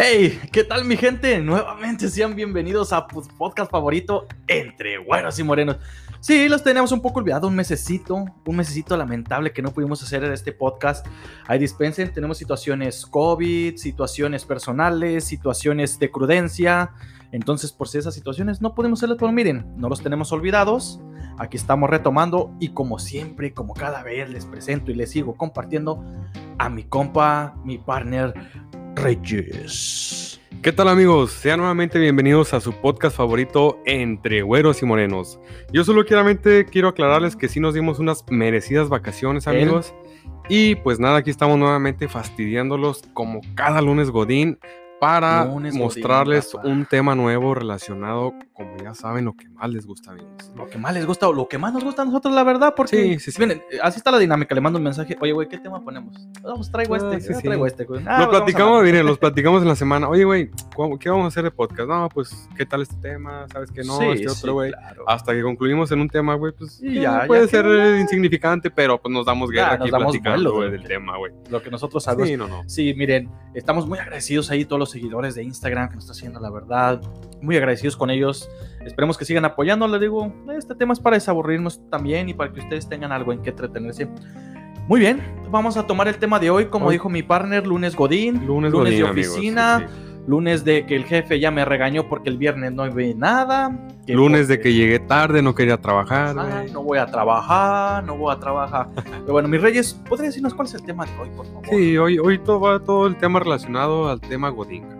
Hey, ¿qué tal mi gente? Nuevamente sean bienvenidos a podcast favorito entre güeros y morenos. Sí, los teníamos un poco olvidado, un mesecito, un mesecito lamentable que no pudimos hacer en este podcast. Ahí dispensen, tenemos situaciones COVID, situaciones personales, situaciones de crudencia. Entonces, por si esas situaciones no podemos hacerlo, pero miren, no los tenemos olvidados. Aquí estamos retomando y como siempre, como cada vez les presento y les sigo compartiendo a mi compa, mi partner Reyes. ¿Qué tal amigos? Sean nuevamente bienvenidos a su podcast favorito Entre Güeros y Morenos. Yo solo claramente quiero aclararles que sí nos dimos unas merecidas vacaciones amigos. Y pues nada, aquí estamos nuevamente fastidiándolos como cada lunes Godín para mostrarles un tema nuevo relacionado, como ya saben, lo que más les gusta a mí. Lo que más les gusta o lo que más nos gusta a nosotros, la verdad, porque sí, sí, Miren, así está la dinámica, le mando un mensaje, oye, güey, ¿qué tema ponemos? Vamos, traigo ah, este, sí, traigo este, güey. Ah, lo platicamos, miren, los platicamos en la semana, oye, güey, ¿qué vamos a hacer de podcast? No, pues, ¿qué tal este tema? ¿Sabes que no? este otro, güey. Hasta que concluimos en un tema, güey, pues, ya, puede ser insignificante, pero pues nos damos guerra aquí platicando, güey, del tema, güey. Lo que nosotros sabemos. Sí, no, no. Sí, miren, estamos muy agradecidos ahí todos los seguidores de Instagram que nos está haciendo, la verdad. Muy agradecidos con ellos. Esperemos que sigan apoyando. Les digo, este tema es para desaburrirnos también y para que ustedes tengan algo en que entretenerse. Muy bien, vamos a tomar el tema de hoy, como dijo mi partner, lunes Godín, lunes, de oficina. Lunes de que el jefe ya me regañó porque el viernes no ve nada. Lunes de que llegué tarde, no quería trabajar. no voy a trabajar, no voy a trabajar. Pero bueno, mis reyes, ¿podría decirnos cuál es el tema de hoy, por favor? Sí, hoy, hoy todo va todo el tema relacionado al tema Godín.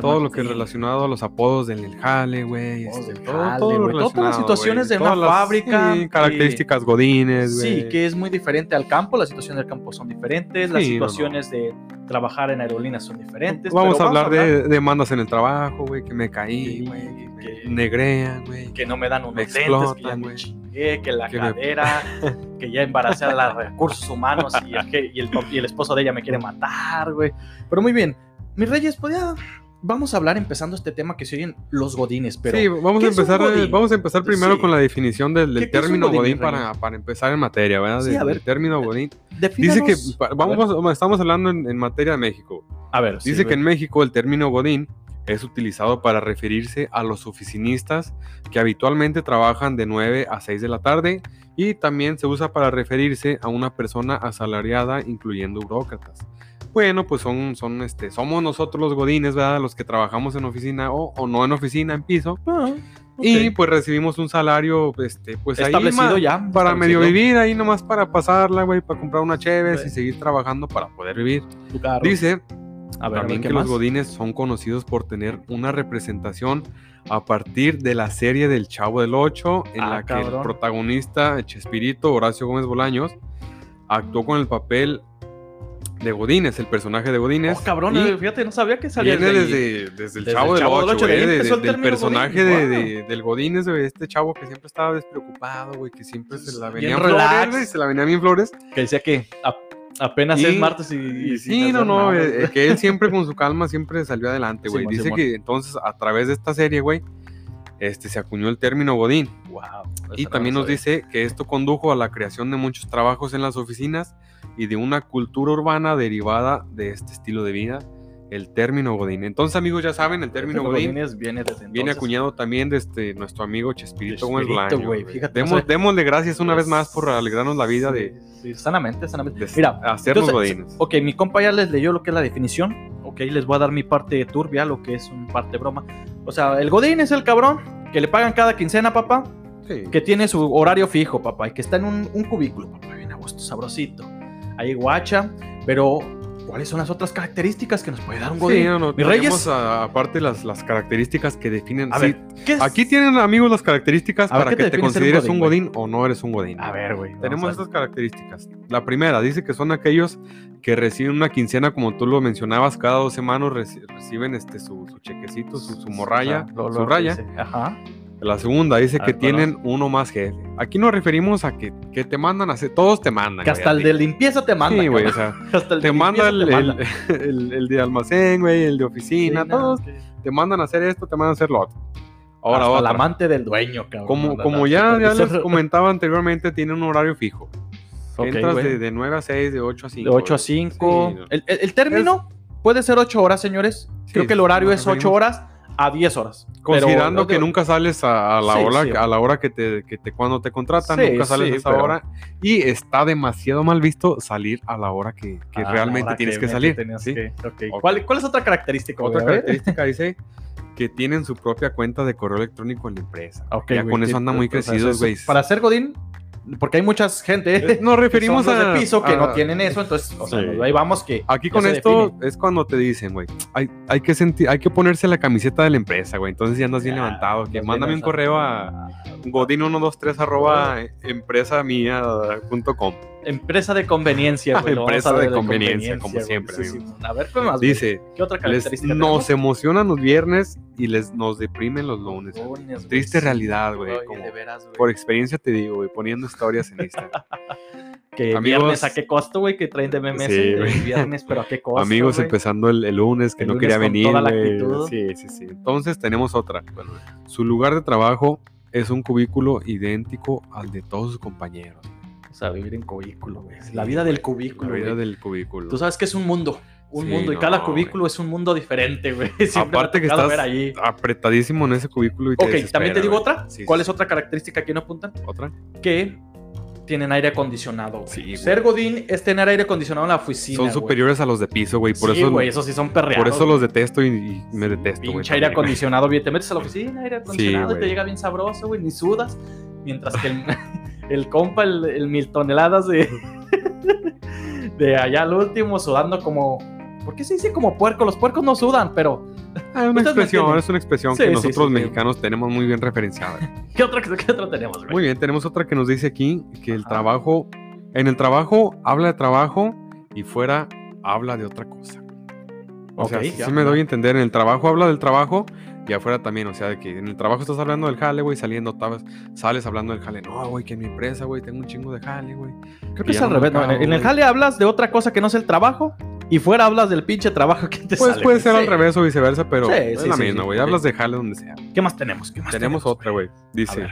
Todo lo que es relacionado a los apodos del jale, güey. Este, todo, Todas las situaciones de una fábrica. características godines, güey. Sí, que es muy diferente al campo. Las situaciones del campo son diferentes. las situaciones de trabajar en aerolíneas son diferentes. Vamos, a, hablar de demandas en el trabajo, güey. Que me caí, güey. que, me negrean, güey. Que no me dan unos me explotan, que chingué, que la cadera, que ya embaracé a los recursos humanos y el, y, el, y el esposo de ella me quiere matar, güey. Pero muy bien. Mis reyes, podía vamos a hablar empezando este tema que se oyen los godines, pero Sí, vamos a empezar vamos a empezar primero con la definición del, término godín, para, para, empezar en materia, ¿verdad? Sí, a ver, el término godín. Dice que vamos estamos hablando en, materia de México. A ver, dice que en México el término godín es utilizado para referirse a los oficinistas que habitualmente trabajan de 9 a 6 de la tarde y también se usa para referirse a una persona asalariada incluyendo burócratas. Bueno, pues son, son, este, somos nosotros los godines, ¿verdad? Los que trabajamos en oficina o, no en oficina, en piso. Ah, y pues recibimos un salario, este, pues establecido ya. Para medio vivir, ahí nomás para pasarla, güey, para comprar una cheves y seguir trabajando para poder vivir. Dice a ver, también que los godines son conocidos por tener una representación a partir de la serie del Chavo del Ocho, en ah, la que el protagonista, Chespirito, Horacio Gómez Bolaños, actuó con el papel de Godínez, el personaje de Godínez. Oh, cabrón, fíjate, no sabía que salía Viene desde, desde, el Chavo, del 8, güey, del personaje de, del Godínez, güey, este chavo que siempre estaba despreocupado, güey, que siempre se la venía flores, se la venía bien flores. Que decía que apenas es martes y... sí, no, no, eh, que él siempre con su calma siempre salió adelante, güey. Dice que entonces a través de esta serie, güey, este, se acuñó el término Godín. Wow, y también nos dice que esto condujo a la creación de muchos trabajos en las oficinas y de una cultura urbana derivada de este estilo de vida, el término Godín. Entonces, amigos, ya saben, el término Godín viene, viene acuñado también de este, nuestro amigo Chespirito Gómez Demos, démosle gracias una vez más por alegrarnos la vida de... Sí, sanamente, sanamente. Mira, hacernos Godines. Ok, mi compa ya les leyó lo que es la definición. Ok, les voy a dar mi parte turbia, lo que es un parte broma. O sea, el Godín es el cabrón que le pagan cada quincena, papá. Que tiene su horario fijo, papá, y que está en un, un cubículo, papá, bien a gusto, sabrosito hay guacha, pero ¿cuáles son las otras características que nos puede dar un godín? Sí, no, no, Mis reyes. aparte las, las características que definen. A ver, aquí tienen amigos las características para que te consideres un godín, o no eres un godín. A ver, güey. Tenemos estas características. La primera dice que son aquellos que reciben una quincena, como tú lo mencionabas, cada dos semanas reciben este su, chequecito, su, morralla, su raya. Ajá. La segunda dice que tienen uno más jefe. Aquí nos referimos a que, te mandan a hacer, todos te mandan. Que hasta el de limpieza te manda. Sí, güey, o sea, hasta el te manda el, el, de almacén, güey, el de oficina, todos te mandan a hacer esto, te mandan a hacer lo otro. Ahora, hasta el amante del dueño, cabrón. Como, como ya, ya les comentaba anteriormente, tiene un horario fijo. Entras de, de, 9 a 6, de 8 a 5. De 8 a 5. el, el, término puede ser 8 horas, señores. Creo que el horario es 8 horas a 10 horas. Considerando que nunca sales a, la hora, a la hora que te, que te cuando te contratan, nunca sales a esa hora. Y está demasiado mal visto salir a la hora que, realmente tienes que, salir. ¿Cuál, ¿Cuál, es otra característica? Otra característica dice que tienen su propia cuenta de correo electrónico en la empresa. ya con eso andan muy crecidos, güey. Para ser Godín, porque hay mucha gente. Eh, nos referimos a piso que no tienen eso, entonces, ahí vamos que. Aquí con esto es cuando te dicen, güey, hay, hay, que sentir, hay que ponerse la camiseta de la empresa, güey. Entonces ya andas bien levantado. Que mándame un correo a godin123 arroba empresa mía.com. Empresa de conveniencia, güey. empresa de, conveniencia, como siempre. a ver, ¿qué más? Dice, ¿qué otra característica Nos emocionan los viernes y les nos deprimen los lunes. Triste realidad, güey. Por experiencia te digo, güey, poniendo historias en Instagram. Que amigos, viernes a qué costo, güey, que traen de memes el viernes, pero a qué costo. Amigos empezando el, lunes que no quería venir. Sí, sí, sí. Entonces tenemos otra. su lugar de trabajo es un cubículo idéntico al de todos sus compañeros. O sea, vivir en cubículo, güey. La vida del cubículo. La vida del cubículo. Tú sabes que es un mundo. Un mundo. y cada cubículo es un mundo diferente, güey. Aparte que estás apretadísimo en ese cubículo. Y te ok, también te digo otra. ¿Cuál es otra característica que no apuntan? Otra. Que tienen aire acondicionado. Sí, Ser Godín es tener aire acondicionado en la oficina. Son superiores a los de piso, güey. Por sí, eso, güey, esos sí son perreados. Por eso los detesto y, me detesto, güey. Pinche aire acondicionado, bien. Te metes a la oficina, aire acondicionado y te llega bien sabroso, güey. Ni sudas. Mientras que el, el compa, el, mil toneladas de. de allá al último, sudando como. ¿Por qué se dice como puerco? Los puercos no sudan, pero Ah, una expresión, es una expresión que nosotros mexicanos tenemos muy bien referenciada. ¿Qué otra, qué otra tenemos? Muy bien, tenemos otra que nos dice aquí que el trabajo, en el trabajo habla de trabajo y fuera habla de otra cosa. O sea, si me doy a entender, en el trabajo habla del trabajo y afuera también, o sea, de que en el trabajo estás hablando del jale, güey, saliendo, sales hablando del jale. No, güey, que en mi empresa, güey, tengo un chingo de jale, güey. Creo que es al revés. en el jale hablas de otra cosa que no es el trabajo y fuera hablas del pinche trabajo que te Pues puede ser al revés o viceversa, pero es la misma, güey. hablas de jale donde sea. ¿Qué más tenemos? ¿Qué más tenemos, otra, güey. Dice,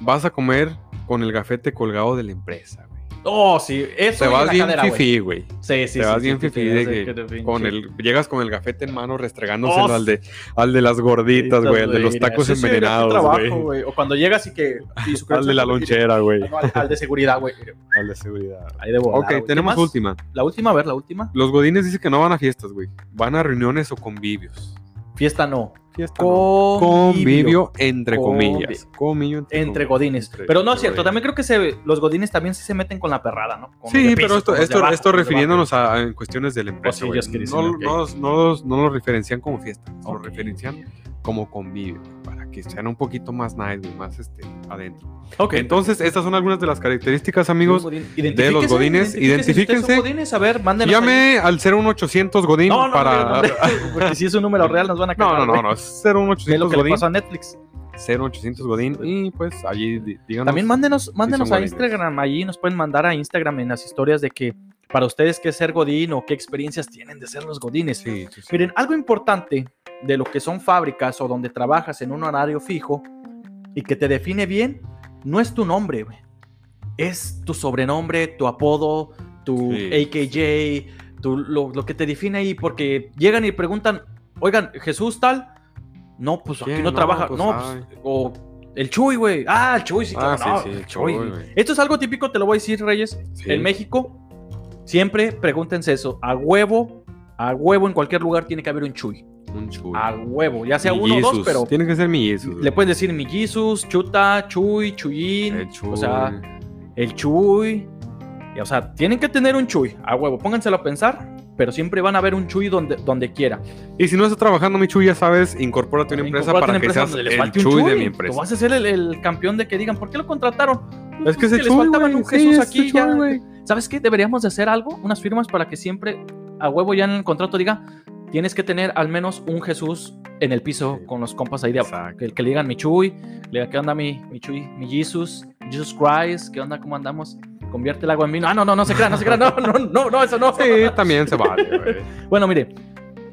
vas a comer con el gafete colgado de la empresa, Oh, sí, eso Te vas bien fifí, güey. Sí, sí, Te vas bien fifí con el, llegas con el gafete en mano restregándoselo oh, al, de, al de las gorditas, güey, al de los tacos envenenados, güey. O cuando llegas y que... al de la lonchera, güey. al, de seguridad, güey. Al de seguridad. Ahí de volar, Ok, tenemos última. La última, a ver, la última. Los godines dicen que no van a fiestas, güey. Van a reuniones o convivios. Fiesta no. Fiesta convivio, entre comillas. entre, godines. pero no es cierto, también creo que los godines también se meten con la perrada, ¿no? sí, pero esto, esto, esto refiriéndonos a, en cuestiones del empresa. Oh, no, no, no, no, lo referencian como fiesta, lo referencian como convivio, para que sean un poquito más nice, más este, adentro. Ok. Entonces, estas son algunas de las características, amigos, de los godines. Identifíquense. godines, a ver, mándenos. Llame al 01800 godín no, no, para... porque si es un número real nos van a cagar. No, no, no, no, 01800 lo que godín. Le pasó a Netflix. 0800 Godín y pues allí díganos. También mándenos, mándenos a Instagram, allí nos pueden mandar a Instagram en las historias de que para ustedes qué es ser Godín o qué experiencias tienen de ser los Godines. Sí, Miren, algo importante de lo que son fábricas o donde trabajas en un horario fijo y que te define bien, no es tu nombre, es tu sobrenombre, tu apodo, tu AKJ, tu, lo, que te define ahí, porque llegan y preguntan, oigan, Jesús tal, no, pues aquí no, trabaja, pues, no, pues, o el Chuy, güey, ah, el Chuy, sí, ah, el Chuy. Esto es algo típico, te lo voy a decir, Reyes, en México, siempre pregúntense eso, a huevo, a huevo en cualquier lugar tiene que haber un Chuy. Un Chuy. A huevo, ya sea uno o dos, pero. Tiene que ser mi Jesus. Le puedes decir mi Jesus, Chuta, Chuy, Chuyín. El Chuy. O sea, el Chuy. o sea, tienen que tener un Chuy. A huevo, pónganselo a pensar. Pero siempre van a haber un Chuy donde, donde quiera. Y si no estás trabajando mi Chuy, ya sabes, incorpórate a una empresa para que seas el chuy, de mi empresa. Tú vas a ser el, campeón de que digan, ¿por qué lo contrataron? Es que, se les faltaba un Jesús aquí ya. ¿Sabes qué? Deberíamos de hacer algo, unas firmas para que siempre a huevo ya en el contrato diga, tienes que tener al menos un Jesús en el piso con los compas ahí de abajo. Que, que, le digan mi Chuy, le digan, ¿qué onda mi, mi Chuy? Mi Jesus, Jesus Christ, ¿qué onda? ¿Cómo andamos? Convierte el agua en vino. Ah, no, no, no se crean, no se crean, no, no, no, no, eso no. Sí, también se vale. bueno, mire,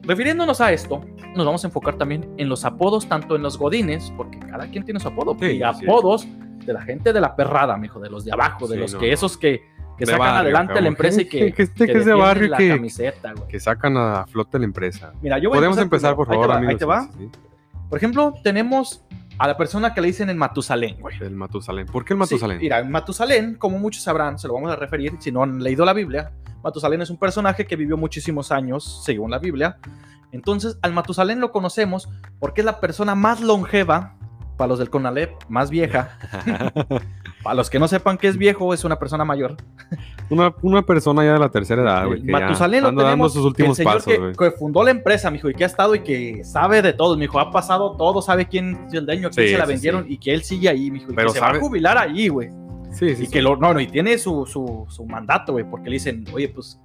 refiriéndonos a esto, nos vamos a enfocar también en los apodos, tanto en los godines, porque cada quien tiene su apodo, y apodos de la gente de la perrada, mijo, de los de abajo, de los que esos que que sacan adelante la empresa y que. Que, este que, es de barrio que, camiseta, que sacan a flote la empresa. Mira, yo Podemos empezar, por favor, ahí te va. Por ejemplo, tenemos a la persona que le dicen el Matusalén, güey. El Matusalén. ¿Por qué el Matusalén? mira, el Matusalén, como muchos sabrán, se lo vamos a referir si no han leído la Biblia. Matusalén es un personaje que vivió muchísimos años, según la Biblia. Entonces, al Matusalén lo conocemos porque es la persona más longeva, para los del Conalep, más vieja. para los que no sepan que es viejo, es una persona mayor. Una, una persona ya de la tercera edad, güey. Matusalén lo tenemos, dando sus últimos el señor pasos, que, que, fundó la empresa, mijo, y que ha estado y que sabe de todo, mijo. Ha pasado todo, sabe quién es el dueño, quién se la vendieron y que él sigue ahí, mijo. Y Pero que se va a jubilar ahí, güey. Sí, sí. Y que lo, no, no, y tiene su, su, su mandato, güey, porque le dicen, oye, pues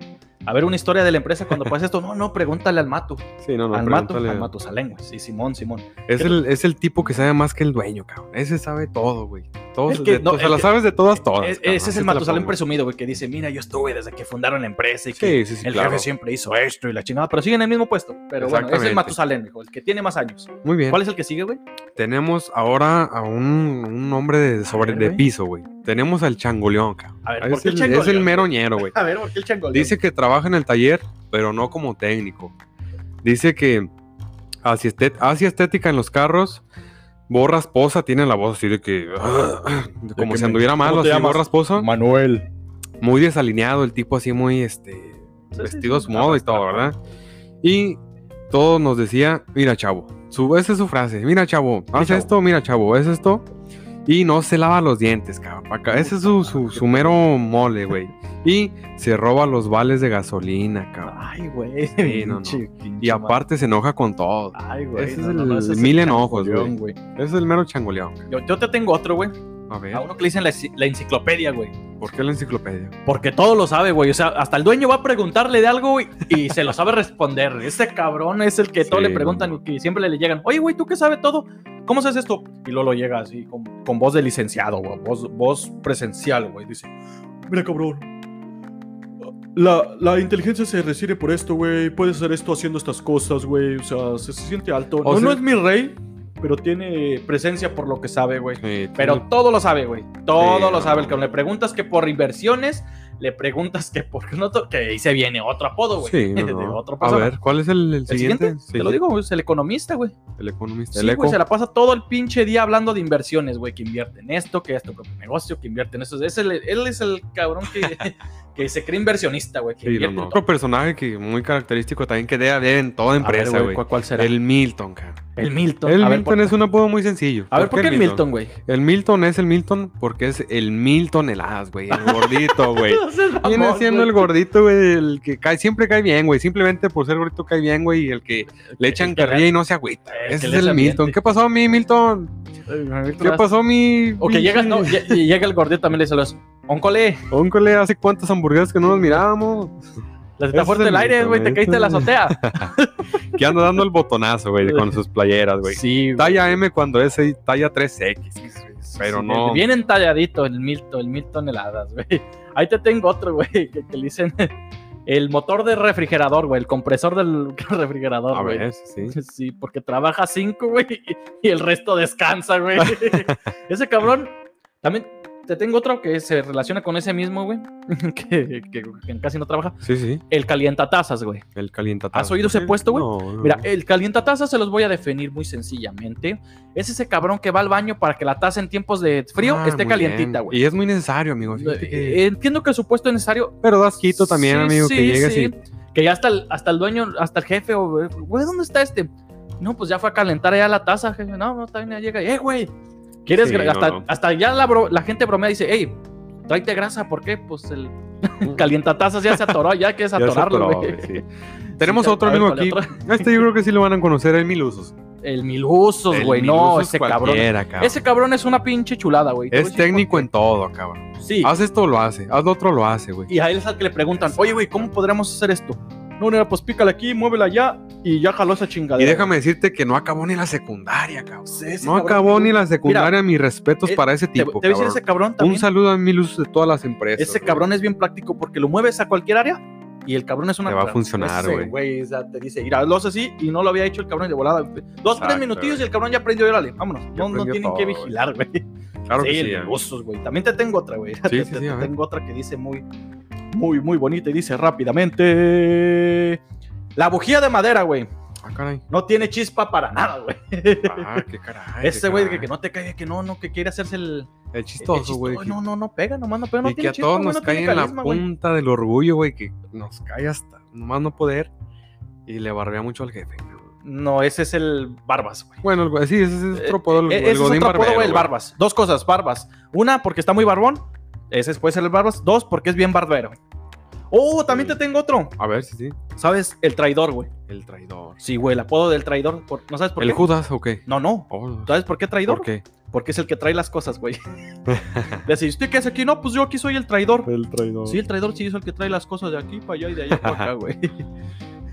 a ver una historia de la empresa cuando pasa esto. No, no, pregúntale al Mato. Sí, no, no. Al Mato, al Mato Salén, Sí, Simón, Simón. Es el, es el tipo que sabe más que el dueño, cabrón. Ese sabe todo, güey. Todo, que, no, o sea, lo sabes de todas, todas. ese es el Matusalén presumido, güey, que dice, mira, yo estuve desde que fundaron la empresa y que el jefe siempre hizo esto y la chingada, pero sigue en el mismo puesto. Pero bueno, es el Matusalén, hijo, el que tiene más años. Muy bien. ¿Cuál es el que sigue, güey? Tenemos ahora a un, un hombre de, sobre, de piso, güey. Tenemos al changoleón, cabrón. A ver, ¿por qué el, changoleón? Es el meroñero, güey. A ver, ¿por qué el changoleón? Dice que trabaja en el taller, pero no como técnico. Dice que hace estética en los carros Borra esposa tiene la voz así de que. como si anduviera mal, así, borra esposa. Manuel. Muy desalineado, el tipo así muy este. vestido a su modo y todo, ¿verdad? Y todo nos decía, mira, chavo. Su, esa es su frase. Mira, chavo, haz esto, mira, chavo, es esto. Y no se lava los dientes, cabrón. Ese es su, su, mero mole, güey. Y se roba los vales de gasolina, cabrón. Ay, güey. Y aparte se enoja con todo. Ay, güey. Ese es el, mil enojos, güey. Ese es el mero changoleón. Yo, yo te tengo otro, güey. A ver. A uno que le dicen la, enciclopedia, güey. ¿Por qué la enciclopedia? Porque todo lo sabe, güey. O sea, hasta el dueño va a preguntarle de algo, güey, y se lo sabe responder. Ese cabrón es el que todo le preguntan y que siempre le llegan. Oye, güey, ¿tú qué sabes todo? ¿Cómo haces esto? Y luego lo llega así, con, voz de licenciado, güey. Voz, voz presencial, güey. Dice, mira, cabrón. La, la, inteligencia se recibe por esto, güey. Puedes hacer esto haciendo estas cosas, güey. O sea, se, siente alto. no, no es mi rey, pero tiene presencia por lo que sabe, güey. pero todo lo sabe, güey. Todo lo sabe. El que le preguntas que por inversiones, le preguntas que por no que ahí se viene otro apodo, güey. Sí, otro A ver, ¿cuál es el, siguiente? Te lo digo, es el economista, güey. El economista. Sí, güey, se la pasa todo el pinche día hablando de inversiones, güey, que invierte en esto, que esto, que negocio, que invierte en eso. Es el, él es el cabrón que, que se cree inversionista, güey. Otro personaje que muy característico también que debe haber en toda empresa, güey. ¿Cuál será? El Milton, cara. El Milton. El Milton es un apodo muy sencillo. A ver, ¿por qué, el Milton, güey? El Milton es el Milton porque es el Milton heladas, güey. El gordito, güey. Viene siendo el gordito, güey, el que cae, siempre cae bien, güey. Simplemente por ser gordito cae bien, güey. Y el que le echan carrilla y no se agüita. Ese es el Milton. ¿Qué pasó a mí, Milton? ¿Qué pasó a mí? O que llega, no, y llega el gordito también le dice los. Óncole. Óncole, ¿hace cuántas hamburguesas que no nos mirábamos? Está fuerte el aire, güey, te caíste de la azotea. que anda dando el botonazo, güey, con sus playeras, güey. Sí. Talla M cuando es talla 3X. Pero no. Bien entalladito el Milton, el mil toneladas, güey. Ahí te tengo otro, güey, que, le dicen el motor de refrigerador, güey, el compresor del refrigerador, güey. Sí. Sí, porque trabaja cinco, güey, y el resto descansa, güey. Ese cabrón también te tengo otro que se relaciona con ese mismo, güey. que, casi no trabaja. Sí, sí. El calientatazas, güey. El calientatazas. ¿Has oído ese puesto, güey? No, Mira, el calientatazas se los voy a definir muy sencillamente. Es ese cabrón que va al baño para que la taza en tiempos de frío ah, esté calientita, güey. Y es muy necesario, amigo. Eh, entiendo que su puesto es necesario. Pero das quito también, amigo, que llegue sí. así. Que ya hasta el, hasta el dueño, hasta el jefe, güey, ¿dónde está este? No, pues ya fue a calentar ya la taza, jefe. No, no, también ya llega. Eh, güey, ¿Quieres hasta, ya la, la gente bromea y dice, hey, tráete grasa, ¿por qué? Pues el calientatazas ya se atoró, ya quieres atorarlo, güey. Tenemos otro amigo aquí. Este yo creo que sí lo van a conocer, el Milusos. El Milusos, güey, no, ese cabrón. Ese cabrón es una pinche chulada, güey. Es técnico en todo, cabrón. Sí. Haz esto, lo hace. Haz lo otro, lo hace, güey. Y a él es al que le preguntan, oye, güey, ¿cómo podríamos hacer esto? No, no, pues pícala aquí, muévela allá y ya jaló esa chingadera. Y déjame decirte que no acabó ni la secundaria, cabrón. no acabó ni la secundaria, mis respetos eh, para ese tipo. Te, ese cabrón también. Un saludo a mil usos de todas las empresas. Ese cabrón es bien práctico porque lo mueves a cualquier área y el cabrón es una. Te va a funcionar, güey. O sea, te dice, mira, lo hace así y no lo había hecho el cabrón de volada. Dos, tres minutillos y el cabrón ya aprendió, órale, vámonos. No, no tienen que vigilar, güey. Claro sí, que sí. Güey. También te tengo otra, güey. Sí, sí, sí, tengo otra que dice muy, muy, muy bonita y dice rápidamente. La bujía de madera, güey. Ah, caray. No tiene chispa para nada, güey. Ah, qué caray. Ese güey que, que, no te caiga, que no, no, que quiere hacerse el. El chistoso, güey. No, no, no pega, nomás no pega. No y que a todos nos cae en la punta del orgullo, güey, que nos cae hasta nomás no poder. Y le barbea mucho al jefe. No, ese es el Barbas, güey. Bueno, sí, ese es otro apodo, el, el, Godín es otro güey, el Barbas. Dos cosas, Barbas. Una, porque está muy barbón. Ese puede ser el Barbas. Dos, porque es bien barbero. Oh, también te tengo otro. A ver, sí, sí. ¿Sabes? El traidor, güey. El traidor. Sí, güey, el apodo del traidor. ¿No sabes por qué? ¿El Judas o qué? No, no. Oh, ¿Sabes por qué traidor? ¿Por qué? Porque es el que trae las cosas, güey. Decís, ¿usted qué hace aquí? No, pues yo aquí soy el traidor. El traidor. Sí, el traidor sí es el que trae las cosas de aquí para allá y de allá para acá, güey.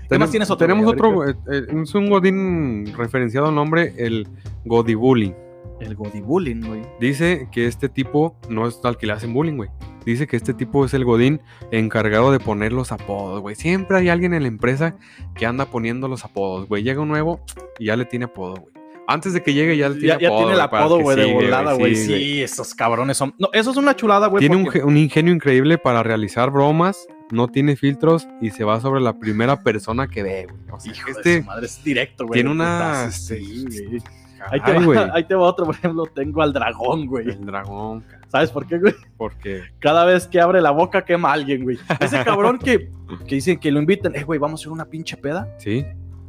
¿Qué más tienes otro? Tenemos otro, eh, eh, es un godín referenciado nombre, el Godibullying. El Godibullying, güey. Dice que este tipo no es al que le hacen bullying, güey. Dice que este tipo es el Godín encargado de poner los apodos, güey. Siempre hay alguien en la empresa que anda poniendo los apodos, güey. Llega un nuevo y ya le tiene apodo, güey. Antes de que llegue ya, tiene, ya, tiene el apodo, güey, de volada, güey. Sí, esos cabrones son. No, eso es una chulada, güey. Tiene un, ingenio increíble para realizar bromas, no tiene filtros y se va sobre la primera persona que ve, güey. O sea, este madre es directo, güey. Tiene una. Sí, güey. Ahí te, va, ahí te, va, otro, por ejemplo, tengo al dragón, güey. El dragón. ¿Sabes por qué, güey? Porque cada vez que abre la boca quema a alguien, güey. Ese cabrón que, que dicen que lo invitan, eh, güey, vamos a hacer una pinche peda. Sí.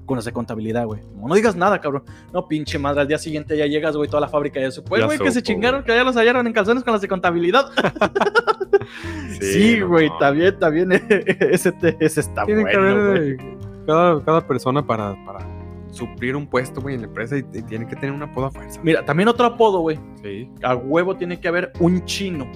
Con las de contabilidad, güey. No, digas nada, cabrón. No, pinche madre, al día siguiente ya llegas, güey, toda la fábrica ya supo. Güey, que se chingaron, que ya los hallaron en calzones con las de contabilidad. sí, güey, está bien, está bien. ese, ese está Tiene bueno, que haber cada, cada persona para, para suplir un puesto, güey, en la empresa y, tiene que tener un apodo a fuerza. Mira, también otro apodo, güey. Sí. A huevo tiene que haber un chino.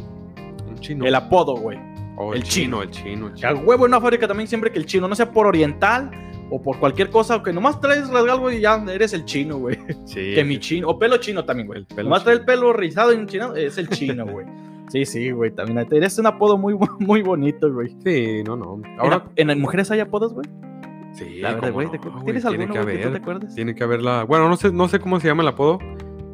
Un chino. El apodo, güey. Oh, el, chino, el chino, el chino. A huevo en una fábrica también siempre que el chino, no sea por oriental o por cualquier cosa, que nomás traes rasgado y ya eres el chino, güey. Sí. Que mi chino, o pelo chino también, güey. Nomás trae el pelo rizado y chino, es el chino, güey. Sí, sí, güey, también. Eres un apodo muy, muy bonito, güey. Sí, no, no. Ahora, ¿en, en mujeres hay apodos, güey? Sí, la verdad, güey. ¿Tienes alguno que, que tú te acuerdes? Tiene que haberla. Bueno, no sé, no sé cómo se llama el apodo,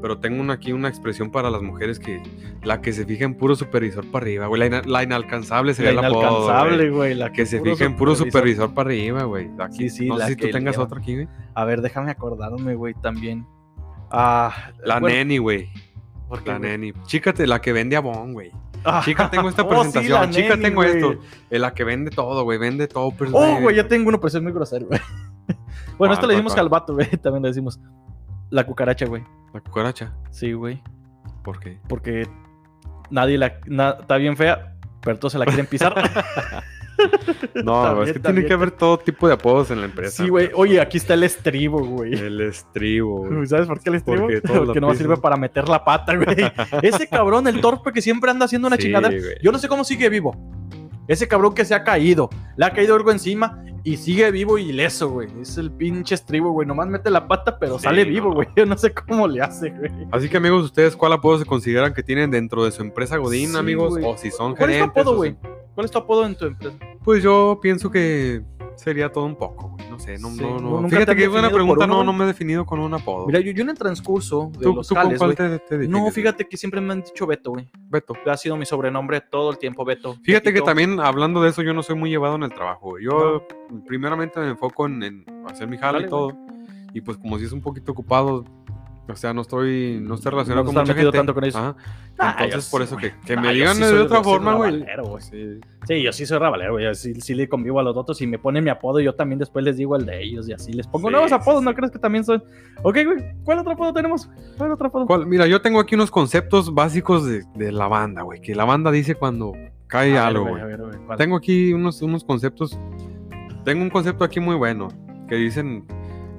pero tengo una, aquí una expresión para las mujeres que la que se fija en puro supervisor para arriba, güey. La, inalcanzable sería la el apodo. Inalcanzable, güey. La que, se fija en puro supervisor para arriba, güey. Aquí, sí, sí, no sé si tú tengas otra aquí, güey. A ver, déjame acordarme, güey, también. Ah, la neni, güey. La neni. Chícate, la que vende abón, güey. Chica, tengo esta oh, presentación. Chica, tengo esto. Es la que vende todo, güey. Vende todo. Pero oh, güey, ya tengo uno, pero es muy grosero, güey. bueno, esto le decimos calvato, güey. También le decimos la cucaracha, güey. ¿La cucaracha? Sí, güey. ¿Por qué? Porque nadie la. está bien fea, pero todos se la quieren pisar. No, es que tiene que haber todo tipo de apodos en la empresa. Sí, güey. Oye, aquí está el estribo, güey. El estribo. Güey. ¿Sabes por qué el estribo? Porque, no sirve para meter la pata, güey. Ese cabrón, el torpe que siempre anda haciendo una chingada. Yo no sé cómo sigue vivo. Ese cabrón que se ha caído. Le ha caído algo encima y sigue vivo y ileso, güey. Es el pinche estribo, güey. Nomás mete la pata, pero sale vivo, güey. Yo no sé cómo le hace, güey. Así que, amigos, ¿ustedes cuál apodo se consideran que tienen dentro de su empresa Godín, amigos? O si son ¿Cuál gerentes. Es tu apodo, güey? ¿Cuál es tu apodo en tu empresa? Pues yo pienso que sería todo un poco, güey. No sé, no, no, no. Fíjate que es buena pregunta, no, no me he definido con un apodo. Mira, yo, yo en el transcurso de ¿Tú, los ¿tú jales, cuál te, te No, fíjate que siempre me han dicho Beto, güey. Beto. Ha sido mi sobrenombre todo el tiempo, Beto. Fíjate que también, hablando de eso, yo no soy muy llevado en el trabajo, güey. Yo primeramente me enfoco en, en hacer mi jale y todo. Y pues como si es un poquito ocupado, o sea, no estoy, no estoy relacionado con mucha gente. tanto con eso. Ah, Entonces, por eso que, que me digan de otra forma, güey. Sí. sí. yo sí soy rabalero, güey. Sí, sí, le convivo a los otros y me ponen mi apodo, yo también después les digo el de ellos y así les pongo nuevos apodos, ¿no crees que también son? Ok, güey, ¿cuál otro apodo tenemos? ¿Cuál otro apodo? Mira, yo tengo aquí unos conceptos básicos de, de la banda, güey. Que la banda dice cuando cae algo, güey. Tengo aquí unos, unos conceptos. Tengo un concepto aquí muy bueno que dicen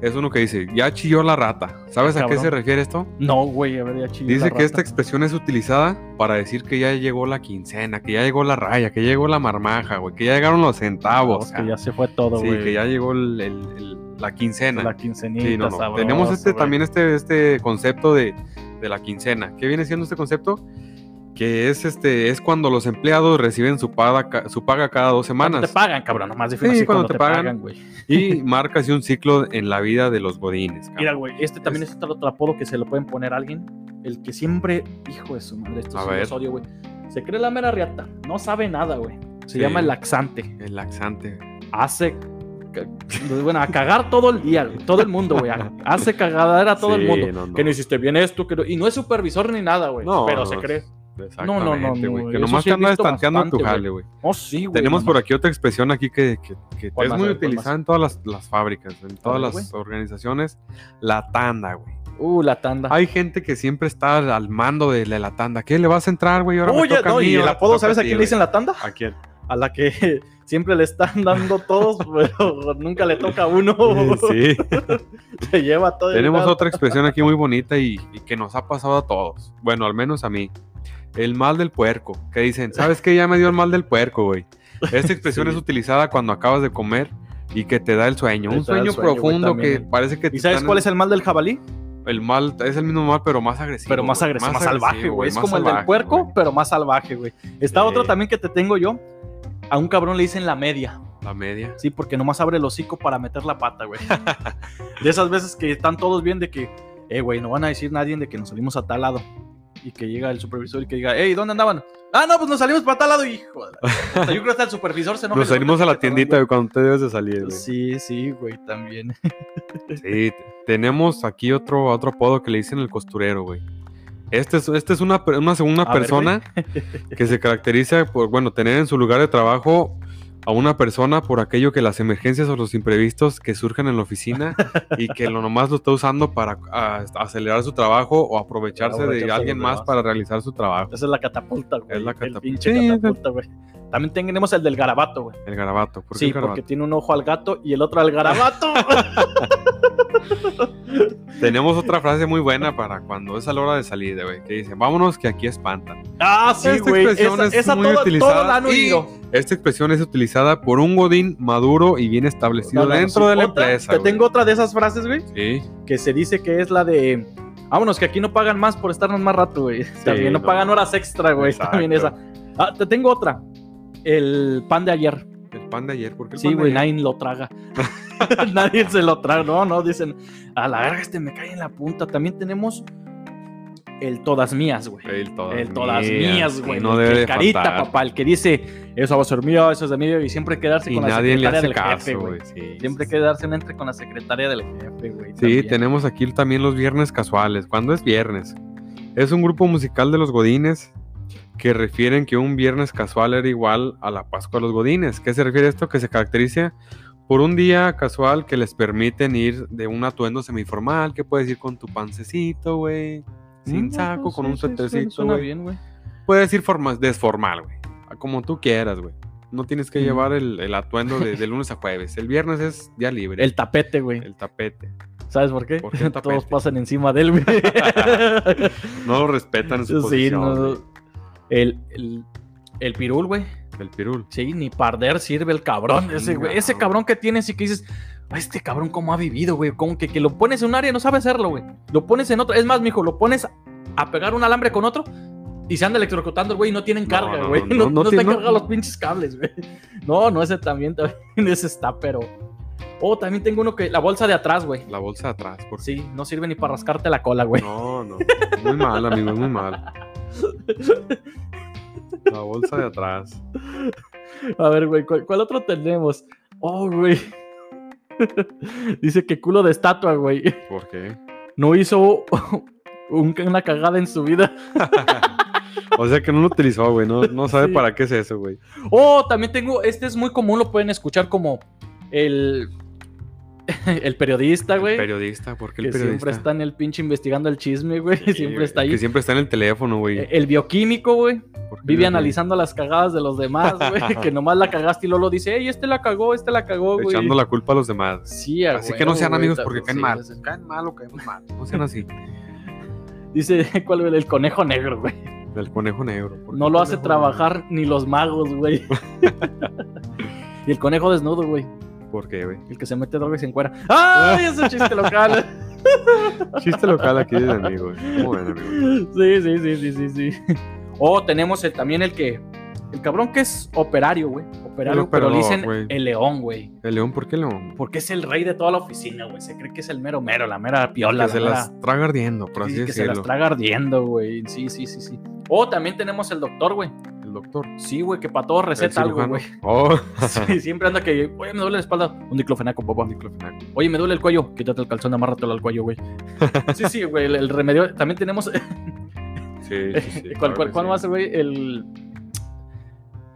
es uno que dice, ya chilló la rata. ¿Sabes a qué se refiere esto? No, güey, a ver, ya chilló Dice que esta expresión es utilizada para decir que ya llegó la quincena, que ya llegó la raya, que ya llegó la marmaja, güey, que ya llegaron los centavos. que ya se fue todo, güey. Sí, que ya llegó la quincena. La quincenita, sí, no, no. Tenemos este, también este, este concepto de, de la quincena. ¿Qué viene siendo este concepto? Que es este es cuando los empleados reciben su paga su paga cada dos semanas. te pagan, cabrón, nomás sí, cuando, te, pagan, güey. Y marca así un ciclo en la vida de los godines. Mira, güey, este también es, otro apodo que se lo pueden poner a alguien, el que siempre, hijo de su madre, esto es odio, güey. Se cree la mera riata, no sabe nada, güey. Se llama el laxante. El laxante. Hace bueno, a cagar todo el día, todo el mundo, güey. Hace cagadera a todo el mundo. Que no hiciste bien esto, que y no es supervisor ni nada, güey. pero se cree. No, no, no. Que nomás te andas estanteando en tu jale, güey. Oh, sí, güey. Tenemos por aquí otra expresión aquí que, que, es muy utilizada en todas las, las, fábricas, en todas las organizaciones. La tanda, güey. Uh, la tanda. Hay gente que siempre está al mando de la, tanda. ¿Qué le vas a entrar, güey? Ahora Oye, no, ¿y el apodo sabes a quién le dicen la tanda? ¿A quién? A la que siempre le están dando todos, pero nunca le toca a uno. Sí. Se lleva todo. Tenemos otra expresión aquí muy bonita y, que nos ha pasado a todos. Bueno, al menos a mí. El mal del puerco. Que dicen, ¿sabes qué? Ya me dio el mal del puerco, güey. Esta expresión es utilizada cuando acabas de comer y que te da el sueño. un sueño, profundo que parece que ¿Y sabes cuál es el mal del jabalí? El mal es el mismo mal, pero más agresivo. Pero más agresivo, más, salvaje, güey. Es como el del puerco, pero más salvaje, güey. Está otro también que te tengo yo, a un cabrón le dicen la media. La media. Sí, porque nomás abre el hocico para meter la pata, güey. de esas veces que están todos bien de que, eh, güey, no van a decir nadie de que nos salimos a tal lado. Y que llega el supervisor y que diga, hey, ¿dónde andaban? Ah, no, pues nos salimos para tal lado, hijo. yo creo que hasta el supervisor se no Nos salimos a la tiendita, güey, cuando te debes de salir, güey. Sí, sí, güey, también. sí, tenemos aquí otro, otro apodo que le dicen el costurero, güey. Este es, este es una, una segunda persona que se caracteriza por, bueno, tener en su lugar de trabajo a una persona por aquello que las emergencias o los imprevistos que surgen en la oficina y que lo nomás lo está usando para acelerar su trabajo o aprovecharse, de alguien más para realizar su trabajo. Esa es la catapulta, güey. Es la catapulta. pinche catapulta, güey. También tenemos el del garabato, güey. El garabato, ¿por qué Sí, porque tiene un ojo al gato y el otro al garabato. Tenemos otra frase muy buena para cuando es a la hora de salir, güey, que dice, vámonos que aquí espantan. Ah, sí, güey. Esta expresión es muy utilizada. esta expresión es utilizada por un godín maduro y bien establecido dentro de la empresa. Te tengo otra de esas frases, güey. Sí. Que se dice que es la de, vámonos que aquí no pagan más por estarnos más rato, güey. También no, pagan horas extra, güey. También esa. Ah, te tengo otra. El pan de ayer. El pan de ayer, ¿por qué Sí, güey, nadie lo traga. nadie se lo traga. No, no, dicen, a la verga este me cae en la punta. También tenemos el todas mías, güey. El todas, el todas mías, güey. No debe el carita, papá, el que dice, eso va a ser mío, eso es de mí, y siempre quedarse con la secretaria del jefe, güey. Sí, siempre quedarse entre con la secretaria del jefe, güey. Sí, tenemos aquí también los viernes casuales. ¿Cuándo es viernes? Es un grupo musical de los Godines que refieren que un viernes casual era igual a la Pascua de los Godines. ¿Qué se refiere a esto? Que se caracteriza por un día casual que les permiten ir de un atuendo semiformal, que puedes ir con tu pancecito, güey, sin mm, saco, pues con un suétercito, güey. Puedes ir forma, desformal, güey, como tú quieras, güey. No tienes que mm. llevar el, atuendo de, lunes a jueves. El viernes es día libre. El tapete, güey. El tapete. ¿Sabes por qué? Porque todos pasan encima de él, güey. no lo respetan en su sí, No, el, el, pirul, güey. El pirul. Sí, ni parder sirve el cabrón. Ese, güey. Ese cabrón que tienes y que dices, este cabrón cómo ha vivido, güey. Como que, que lo pones en un área y no sabe hacerlo, güey. Lo pones en otro. Es más, mijo, lo pones a pegar un alambre con otro y se anda electrocutando, güey, y no tienen carga, güey. No, no, te carga los pinches cables, güey. No, no, ese también, también ese está, pero. Oh, también tengo uno que. La bolsa de atrás, güey. La bolsa de atrás, por Sí, no sirve ni para rascarte la cola, güey. No, no. Muy mal, amigo, muy mal. La bolsa de atrás. A ver, güey, ¿cuál, otro tenemos? Oh, güey. Dice que culo de estatua, güey. ¿Por qué? No hizo una cagada en su vida. o sea que no lo utilizó, güey. No, sabe para qué es eso, güey. Oh, también tengo. Este es muy común, lo pueden escuchar como el el periodista, güey. El periodista, porque el periodista? siempre está en el pinche investigando el chisme, güey. siempre está ahí. Que siempre está en el teléfono, güey. E, el bioquímico, güey. Vive analizando las cagadas de los demás, güey. que nomás la cagaste y luego lo dice, ey, este la cagó, este la cagó, güey. Echando la culpa a los demás. Sí, Así que no sean amigos porque caen mal. Caen mal o caemos mal. No sean así. Dice, ¿cuál es el conejo negro, güey? El conejo negro. No lo hace trabajar ni los magos, güey. y el conejo desnudo, güey. ¿Por qué, güey? El que se mete droga y se encuera. ¡Ay! Es un chiste local. chiste local aquí de amigo. Muy bueno, amigo. Sí, sí, sí, sí, sí, sí. O tenemos también el que, el cabrón que es operario, güey. Operario, pero le dicen el león, güey. ¿El león? ¿Por qué león? Porque es el rey de toda la oficina, güey. Se cree que es el mero mero, la mera piola. Que se las traga ardiendo, por así decirlo. Que se las traga ardiendo, güey. Sí, sí, sí, sí. O también tenemos el doctor, güey. Doctor. Sí, güey, que para todo receta algo, güey. Oh. sí, siempre anda que, oye, me duele la espalda. Un diclofenaco, papá. Un diclofenaco. Oye, me duele el cuello. Quítate el calzón, amárratelo al cuello, güey. sí, sí, güey. El, remedio. También tenemos. sí, sí, sí. ¿Cuál, cuál, cuál más, güey? El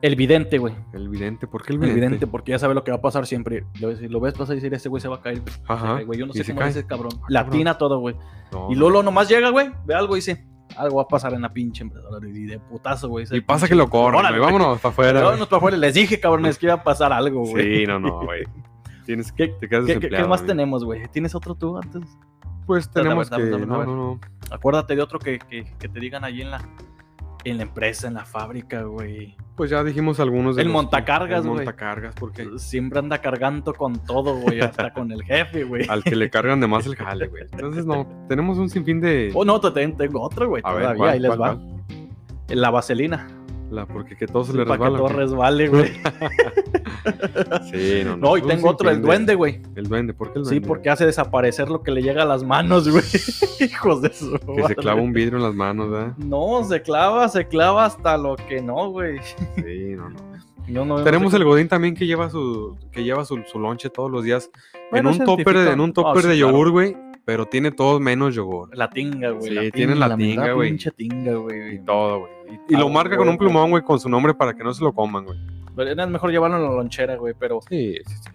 el vidente, güey. El vidente, ¿por qué el vidente? El vidente, porque ya sabe lo que va a pasar siempre. Si lo ves, vas a decir, ese güey se va a caer. Ajá. Güey, yo no sé cómo es ese cabrón. Ah, Latina todo, güey. y Lolo nomás llega, güey, ve algo y dice, algo va a pasar en la pinche empresa. Y de putazo, güey. Y pasa que lo corren, güey. Vámonos para afuera. Vámonos para afuera. Les dije, cabrones, que iba a pasar algo, güey. Sí, no, no, güey. Tienes que, te quedas ¿Qué, ¿Qué más tenemos, güey? ¿Tienes otro tú antes? Pues tenemos que... No, no, no. Acuérdate de otro que, que, que te digan allí en la en la empresa, en la fábrica, güey. Pues ya dijimos algunos de El montacargas, güey. El montacargas, porque siempre anda cargando con todo, güey, hasta con el jefe, güey. Al que le cargan de más el jale, güey. Entonces, no, tenemos un sinfín de. Oh, no, tengo otro, güey. Todavía, ahí les va. La vaselina. La, porque que todo se le resbala. Para que todo resbale, güey. sí, no, no. No, y tengo otro, el duende, güey. El duende, ¿por qué el duende? Sí, porque hace desaparecer lo que le llega a las manos, güy. Hijos de su. Que se clava un vidrio en las manos, ¿verdad? No, se clava, se clava hasta lo que no, güey. Sí, no, no. Tenemos el Godín también que lleva su que lleva su, su lonche todos los días en, un topper, en un topper de yogur, güey pero tiene todo menos yogur. La tinga, güey. Sí, tiene la, tinga, güey. pinche tinga, güey. Y todo, güey. Y, lo marca con un plumón, güey, con su nombre para que no se lo coman, güey. Mejor llevarlo en la lonchera, güey, pero... Sí, sí, sí.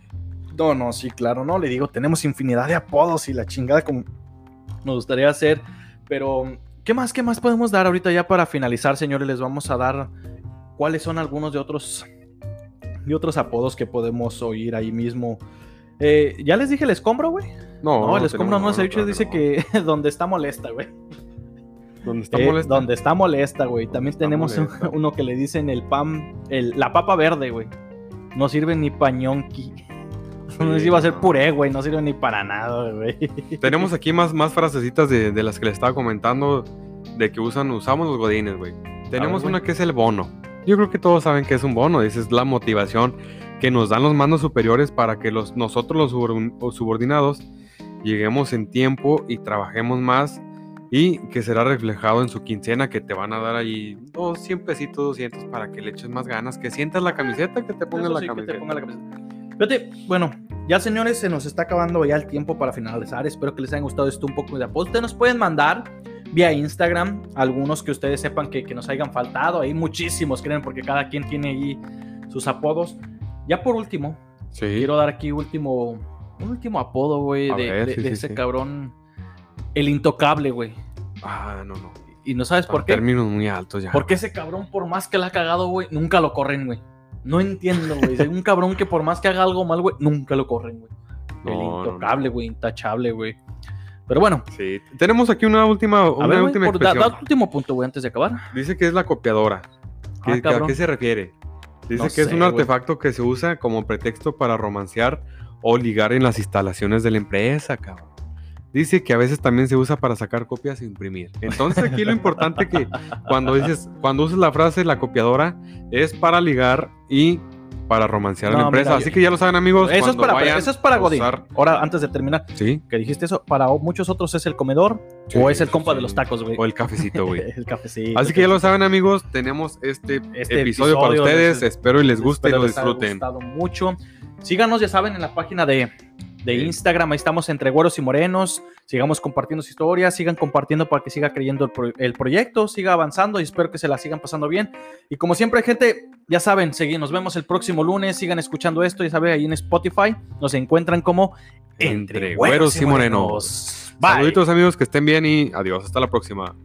No, no, sí, claro, no. Le digo, tenemos infinidad de apodos y la chingada como nos gustaría hacer. Pero, ¿qué más, qué más podemos dar ahorita ya para finalizar, señores? Les vamos a dar cuáles son algunos de otros, de otros apodos que podemos oír ahí mismo. Eh, ¿Ya les dije el escombro, güey? No, el escombro no, se dicho, dice que donde está molesta, güey. ¿Dónde está eh, molesta? Donde está molesta, güey. También tenemos uno que le dicen el pan, el, la papa verde, güey. No sirve ni pañonqui. no sé si va a ser puré, güey. No sirve ni para nada, güey. Tenemos aquí más, más frasecitas de, de, las que le estaba comentando. De que usan, usamos los godines, güey. Tenemos una que es el bono. Yo creo que todos saben que es un bono. Esa es la motivación que nos dan los mandos superiores para que los, nosotros los subordinados lleguemos en tiempo y trabajemos más y que será reflejado en su quincena que te van a dar ahí dos 100 pesitos, 200 para que le eches más ganas, que sientas la camiseta, que te ponga la, camiseta. Fíjate, bueno, ya señores, se nos está acabando ya el tiempo para finalizar. Espero que les haya gustado esto un poco de apoyo. Ustedes nos pueden mandar vía Instagram algunos que ustedes sepan que, que nos hayan faltado. Hay muchísimos, creen, porque cada quien tiene ahí sus apodos. Ya por último, quiero dar aquí último, un último apodo, güey, de, ese cabrón. El intocable, güey. Ah, no, no. Y no sabes por qué. Términos muy altos ya. Porque ese cabrón, por más que la ha cagado, güey, nunca lo corren, güey. No entiendo, güey. Un cabrón que por más que haga algo mal, güey, nunca lo corren, güey. el intocable, güey, intachable, güey. Pero bueno. Sí. Tenemos aquí una última, una última da, último punto, güey, antes de acabar. Dice que es la copiadora. Ah, ¿A qué se refiere? Dice que es un artefacto que se usa como pretexto para romancear o ligar en las instalaciones de la empresa, cabrón. Dice que a veces también se usa para sacar copias e imprimir. Entonces aquí lo importante que cuando dices, cuando usas la frase la copiadora es para ligar y para romancear a la empresa. Así que ya lo saben, amigos. Eso es para, eso es para Godín. Ahora, antes de terminar, ¿Sí? que dijiste eso, para muchos otros es el comedor o es el compa de los tacos, güey. O el cafecito, güey. el cafecito. Así que ya lo saben, amigos. Tenemos este, este episodio, para ustedes. espero y les guste y lo disfruten. Les ha gustado mucho. Síganos, ya saben, en la página de de Instagram. Ahí estamos entre güeros y morenos. Sigamos compartiendo su historias, sigan compartiendo para que siga creyendo el, proyecto, siga avanzando y espero que se la sigan pasando bien. Y como siempre, gente, ya saben, seguimos, nos vemos el próximo lunes. Sigan escuchando esto, ya saben, ahí en Spotify nos encuentran como Entre, güeros, y morenos. Saluditos, amigos, que estén bien y adiós. Hasta la próxima.